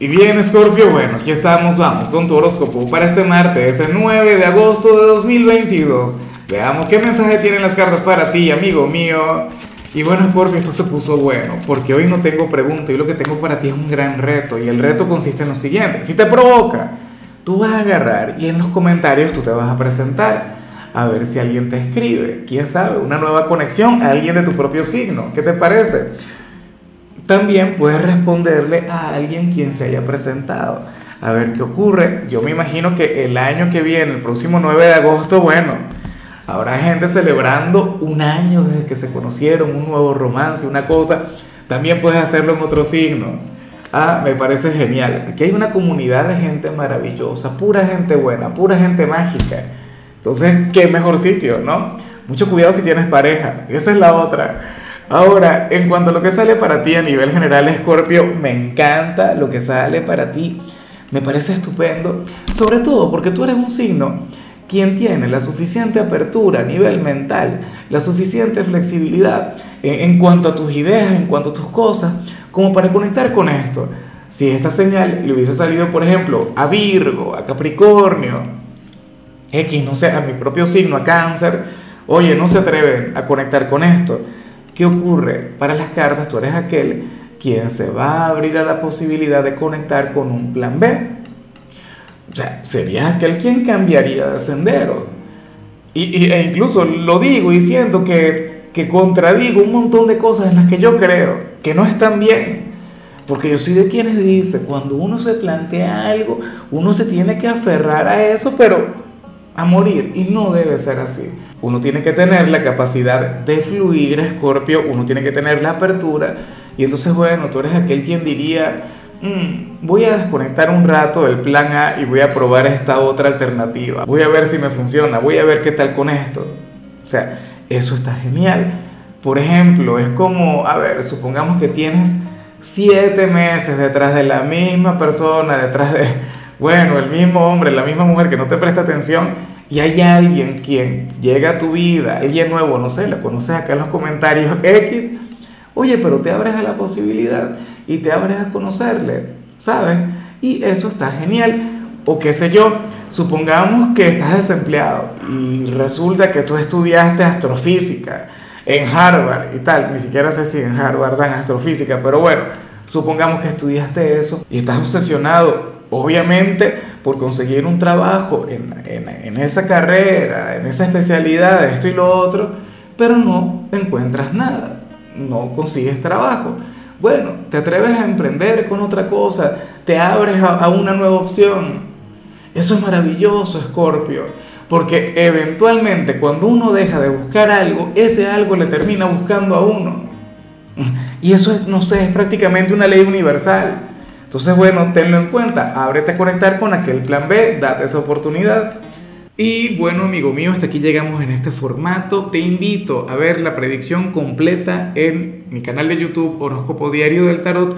Y bien, Scorpio, bueno, aquí estamos, vamos con tu horóscopo para este martes, el 9 de agosto de 2022. Veamos qué mensaje tienen las cartas para ti, amigo mío. Y bueno, Scorpio, esto se puso bueno, porque hoy no tengo pregunta y lo que tengo para ti es un gran reto. Y el reto consiste en lo siguiente, si te provoca, tú vas a agarrar y en los comentarios tú te vas a presentar. A ver si alguien te escribe, quién sabe, una nueva conexión a alguien de tu propio signo. ¿Qué te parece? También puedes responderle a alguien quien se haya presentado. A ver qué ocurre. Yo me imagino que el año que viene, el próximo 9 de agosto, bueno, habrá gente celebrando un año desde que se conocieron, un nuevo romance, una cosa. También puedes hacerlo en otro signo. Ah, me parece genial. Aquí hay una comunidad de gente maravillosa, pura gente buena, pura gente mágica. Entonces, qué mejor sitio, ¿no? Mucho cuidado si tienes pareja. Esa es la otra. Ahora, en cuanto a lo que sale para ti a nivel general, Scorpio, me encanta lo que sale para ti. Me parece estupendo, sobre todo porque tú eres un signo quien tiene la suficiente apertura a nivel mental, la suficiente flexibilidad en cuanto a tus ideas, en cuanto a tus cosas, como para conectar con esto. Si esta señal le hubiese salido, por ejemplo, a Virgo, a Capricornio, X, no sé, a mi propio signo, a Cáncer, oye, no se atreven a conectar con esto ¿Qué ocurre? Para las cartas tú eres aquel quien se va a abrir a la posibilidad de conectar con un plan B. O sea, serías aquel quien cambiaría de sendero. Y, e incluso lo digo diciendo que, que contradigo un montón de cosas en las que yo creo que no están bien. Porque yo soy de quienes dice, cuando uno se plantea algo, uno se tiene que aferrar a eso, pero a morir. Y no debe ser así. Uno tiene que tener la capacidad de fluir, Escorpio, uno tiene que tener la apertura. Y entonces, bueno, tú eres aquel quien diría, mm, voy a desconectar un rato del plan A y voy a probar esta otra alternativa. Voy a ver si me funciona, voy a ver qué tal con esto. O sea, eso está genial. Por ejemplo, es como, a ver, supongamos que tienes siete meses detrás de la misma persona, detrás de, bueno, el mismo hombre, la misma mujer que no te presta atención y hay alguien quien llega a tu vida, alguien nuevo, no sé, lo conoces acá en los comentarios X, oye, pero te abres a la posibilidad y te abres a conocerle, ¿sabes? Y eso está genial. O qué sé yo, supongamos que estás desempleado y resulta que tú estudiaste astrofísica en Harvard y tal, ni siquiera sé si en Harvard dan astrofísica, pero bueno, supongamos que estudiaste eso y estás obsesionado obviamente por conseguir un trabajo en, en, esa carrera, en esa especialidad, esto y lo otro, pero no encuentras nada, no consigues trabajo. Bueno, te atreves a emprender con otra cosa, te abres a, una nueva opción. Eso es maravilloso, Scorpio, porque eventualmente cuando uno deja de buscar algo, ese algo le termina buscando a uno. Y eso, no sé, es prácticamente una ley universal. Entonces, bueno, tenlo en cuenta, ábrete a conectar con aquel plan B, date esa oportunidad. Y bueno, amigo mío, hasta aquí llegamos en este formato. Te invito a ver la predicción completa en mi canal de YouTube Horóscopo Diario del Tarot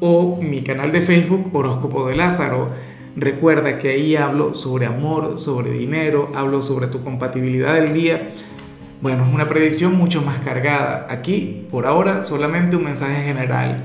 o mi canal de Facebook Horóscopo de Lázaro. Recuerda que ahí hablo sobre amor, sobre dinero, hablo sobre tu compatibilidad del día. Bueno, es una predicción mucho más cargada. Aquí, por ahora, solamente un mensaje general